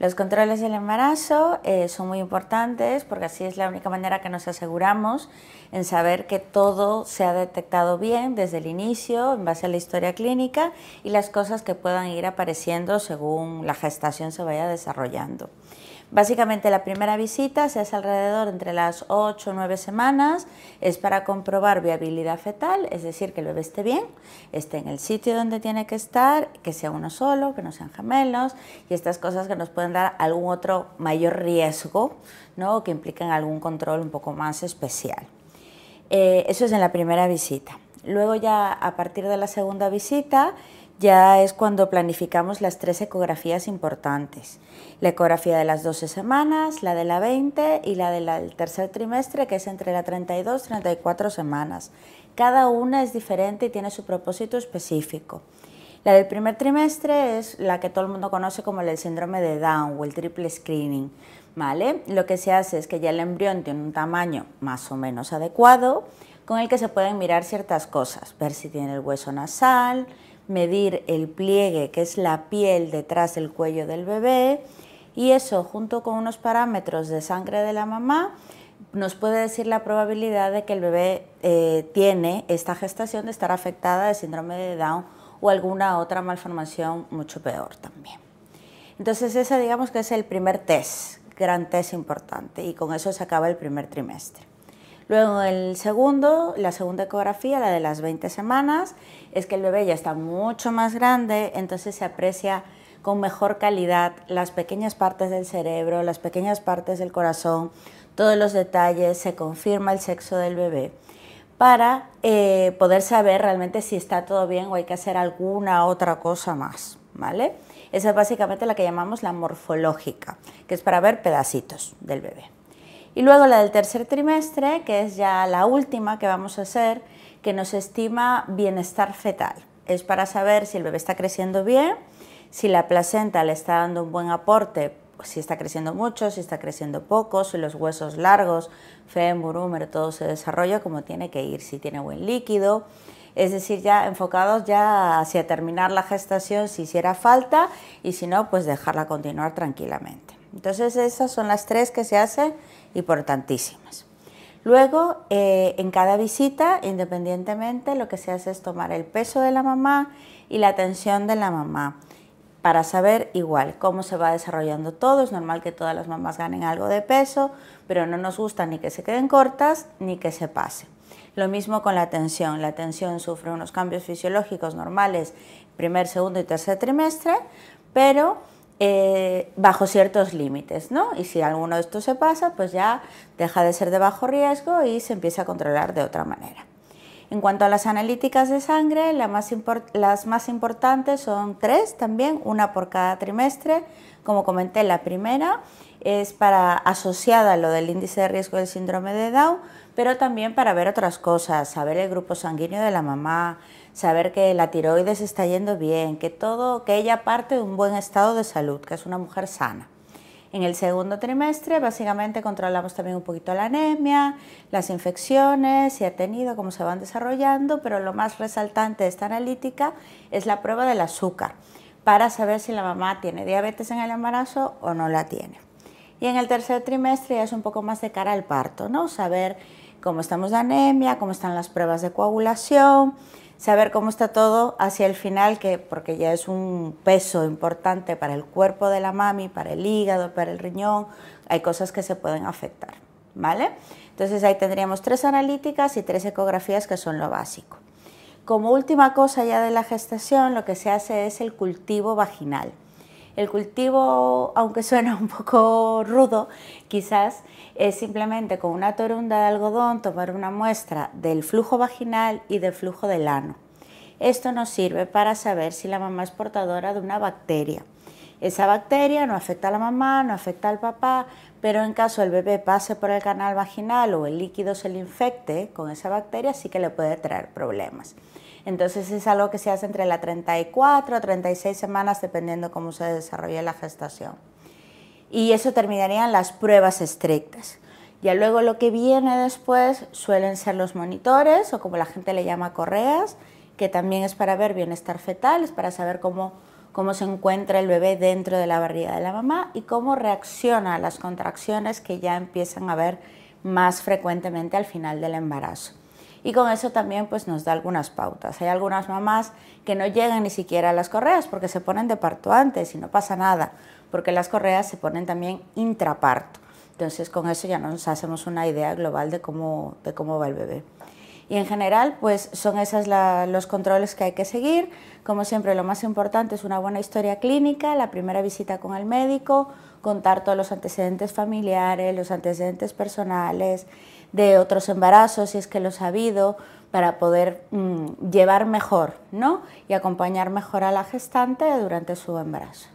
Los controles del embarazo eh, son muy importantes porque así es la única manera que nos aseguramos en saber que todo se ha detectado bien desde el inicio, en base a la historia clínica y las cosas que puedan ir apareciendo según la gestación se vaya desarrollando. Básicamente la primera visita se hace alrededor entre las 8 o 9 semanas, es para comprobar viabilidad fetal, es decir, que el bebé esté bien, esté en el sitio donde tiene que estar, que sea uno solo, que no sean gemelos y estas cosas que nos pueden dar algún otro mayor riesgo, ¿no? que implican algún control un poco más especial. Eh, eso es en la primera visita. Luego ya a partir de la segunda visita ya es cuando planificamos las tres ecografías importantes. La ecografía de las 12 semanas, la de la 20 y la del tercer trimestre, que es entre la 32 y 34 semanas. Cada una es diferente y tiene su propósito específico. La del primer trimestre es la que todo el mundo conoce como el síndrome de Down o el triple screening. ¿vale? Lo que se hace es que ya el embrión tiene un tamaño más o menos adecuado con el que se pueden mirar ciertas cosas, ver si tiene el hueso nasal, medir el pliegue, que es la piel detrás del cuello del bebé, y eso junto con unos parámetros de sangre de la mamá nos puede decir la probabilidad de que el bebé eh, tiene esta gestación de estar afectada de síndrome de Down o alguna otra malformación mucho peor también. Entonces ese digamos que es el primer test, gran test importante y con eso se acaba el primer trimestre. Luego el segundo, la segunda ecografía, la de las 20 semanas, es que el bebé ya está mucho más grande, entonces se aprecia con mejor calidad las pequeñas partes del cerebro, las pequeñas partes del corazón, todos los detalles, se confirma el sexo del bebé para eh, poder saber realmente si está todo bien o hay que hacer alguna otra cosa más, ¿vale? Esa es básicamente la que llamamos la morfológica, que es para ver pedacitos del bebé. Y luego la del tercer trimestre, que es ya la última que vamos a hacer, que nos estima bienestar fetal. Es para saber si el bebé está creciendo bien, si la placenta le está dando un buen aporte, si está creciendo mucho, si está creciendo poco, si los huesos largos, fémur, húmero, todo se desarrolla como tiene que ir, si tiene buen líquido. Es decir, ya enfocados ya hacia terminar la gestación si hiciera falta y si no, pues dejarla continuar tranquilamente. Entonces esas son las tres que se hacen importantísimas. Luego, eh, en cada visita, independientemente, lo que se hace es tomar el peso de la mamá y la tensión de la mamá para saber igual cómo se va desarrollando todo. Es normal que todas las mamás ganen algo de peso, pero no nos gusta ni que se queden cortas ni que se pase. Lo mismo con la tensión. La tensión sufre unos cambios fisiológicos normales primer, segundo y tercer trimestre, pero eh, bajo ciertos límites, ¿no? Y si alguno de estos se pasa, pues ya deja de ser de bajo riesgo y se empieza a controlar de otra manera. En cuanto a las analíticas de sangre, las más importantes son tres también, una por cada trimestre. Como comenté, la primera es para asociada a lo del índice de riesgo del síndrome de Down, pero también para ver otras cosas, saber el grupo sanguíneo de la mamá, saber que la tiroides está yendo bien, que todo, que ella parte de un buen estado de salud, que es una mujer sana. En el segundo trimestre básicamente controlamos también un poquito la anemia, las infecciones, si ha tenido, cómo se van desarrollando, pero lo más resaltante de esta analítica es la prueba del azúcar, para saber si la mamá tiene diabetes en el embarazo o no la tiene. Y en el tercer trimestre ya es un poco más de cara al parto, ¿no? Saber cómo estamos de anemia, cómo están las pruebas de coagulación, saber cómo está todo hacia el final, que porque ya es un peso importante para el cuerpo de la mami, para el hígado, para el riñón, hay cosas que se pueden afectar, ¿vale? Entonces ahí tendríamos tres analíticas y tres ecografías que son lo básico. Como última cosa ya de la gestación, lo que se hace es el cultivo vaginal. El cultivo, aunque suena un poco rudo, quizás es simplemente con una torunda de algodón tomar una muestra del flujo vaginal y del flujo del ano. Esto nos sirve para saber si la mamá es portadora de una bacteria. Esa bacteria no afecta a la mamá, no afecta al papá, pero en caso el bebé pase por el canal vaginal o el líquido se le infecte con esa bacteria, sí que le puede traer problemas. Entonces es algo que se hace entre la 34 a 36 semanas dependiendo cómo se desarrolle la gestación. Y eso terminarían las pruebas estrictas. Ya luego lo que viene después suelen ser los monitores o como la gente le llama correas, que también es para ver bienestar fetal, es para saber cómo, cómo se encuentra el bebé dentro de la barriga de la mamá y cómo reacciona a las contracciones que ya empiezan a ver más frecuentemente al final del embarazo. Y con eso también pues, nos da algunas pautas. Hay algunas mamás que no llegan ni siquiera a las correas porque se ponen de parto antes y no pasa nada, porque las correas se ponen también intraparto. Entonces con eso ya nos hacemos una idea global de cómo, de cómo va el bebé. Y en general, pues son esos los controles que hay que seguir. Como siempre, lo más importante es una buena historia clínica, la primera visita con el médico, contar todos los antecedentes familiares, los antecedentes personales, de otros embarazos, si es que los ha habido, para poder mm, llevar mejor ¿no? y acompañar mejor a la gestante durante su embarazo.